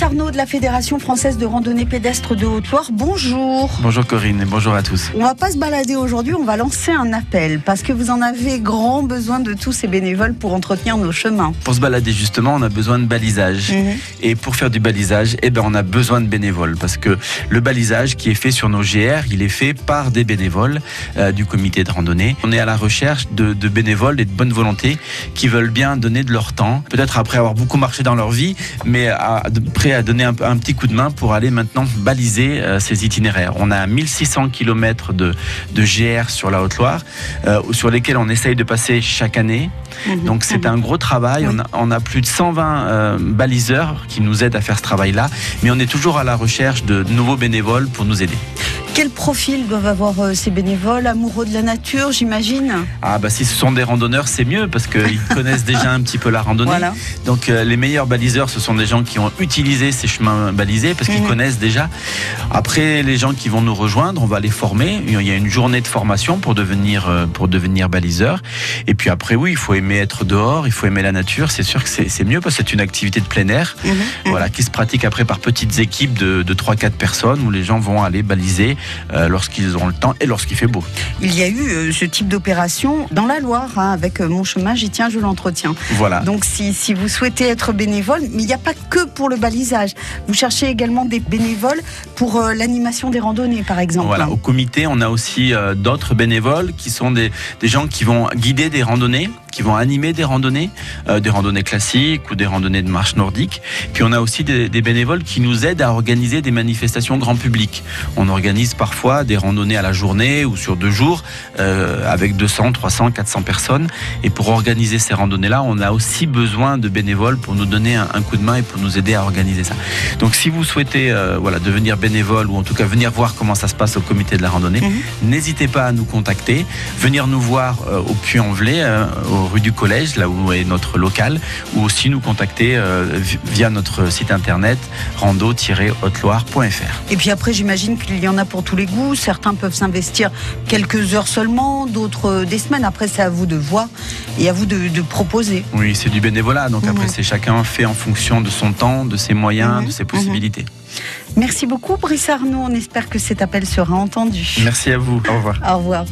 Arnaud de la Fédération française de randonnée pédestre de Haute-Loire, bonjour. Bonjour Corinne et bonjour à tous. On va pas se balader aujourd'hui, on va lancer un appel parce que vous en avez grand besoin de tous ces bénévoles pour entretenir nos chemins. Pour se balader justement, on a besoin de balisage. Mhm. Et pour faire du balisage, eh ben, on a besoin de bénévoles parce que le balisage qui est fait sur nos GR, il est fait par des bénévoles euh, du comité de randonnée. On est à la recherche de, de bénévoles et de bonne volonté qui veulent bien donner de leur temps, peut-être après avoir beaucoup marché dans leur vie, mais à, de- à donner un, un petit coup de main pour aller maintenant baliser euh, ces itinéraires. On a 1600 km de, de GR sur la Haute-Loire, euh, sur lesquels on essaye de passer chaque année. Mhm. Donc c'est un gros travail. Oui. On, a, on a plus de 120 euh, baliseurs qui nous aident à faire ce travail-là, mais on est toujours à la recherche de nouveaux bénévoles pour nous aider. Quel profil doivent avoir euh, ces bénévoles Amoureux de la nature, j'imagine? Ah bah si ce sont des randonneurs, c'est mieux parce qu'ils connaissent déjà un petit peu la randonnée. Voilà. Donc euh, les meilleurs baliseurs, ce sont des gens qui ont utilisé ces chemins balisés parce qu'ils Mhm. connaissent déjà. Après, les gens qui vont nous rejoindre, on va les former. Il y a une journée de formation pour devenir euh, pour devenir baliseur. Et puis après, oui, il faut aimer être dehors, il faut aimer la nature. C'est sûr que c'est mieux parce que c'est une activité de plein air. Mhm. Voilà, qui se pratique après par petites équipes de, de 3-4 personnes où les gens vont aller baliser euh, lorsqu'ils ont le temps et lorsqu'il fait beau. Il y a eu euh, ce type d'opération dans la Loire, hein, avec euh, Mon chemin, j'y tiens, je l'entretiens. Voilà. Donc si, si vous souhaitez être bénévole, mais il n'y a pas que pour le balisage. Vous cherchez également des bénévoles pour euh, l'animation des randonnées, par exemple. Voilà, au comité, on a aussi d'autres bénévoles qui sont des, des gens qui vont guider des randonnées, qui vont animer des randonnées, euh, des randonnées classiques ou des randonnées de marche nordique. Puis on a aussi des, des bénévoles qui nous aident à organiser des manifestations grand public. On organise parfois des randonnées à la journée ou sur deux jours euh, avec 200, 300, 400 personnes. Et pour organiser ces randonnées-là, on a aussi besoin de bénévoles pour nous donner un, un coup de main et pour nous aider à organiser ça. Donc si vous souhaitez euh, voilà, devenir bénévole ou en tout cas venir voir comment ça se passe au comité de la randonnée, Mhm. n'hésitez pas à nous contacter, venir nous voir au Puy-en-Velay, au rue du Collège, là où est notre local, ou aussi nous contacter euh, vi- via notre site internet rando-haute-loire.fr. Et puis après, j'imagine qu'il y en a pour tous les goûts. Certains peuvent s'investir quelques heures seulement, d'autres euh, des semaines. Après, c'est à vous de voir et à vous de, de proposer. Oui, c'est du bénévolat, donc après c'est chacun fait en fonction de son temps, de ses moyens, de ses possibilités. Merci beaucoup, Brice Arnaud. On espère que cet appel sera entendu. Merci à vous, au revoir. Au revoir.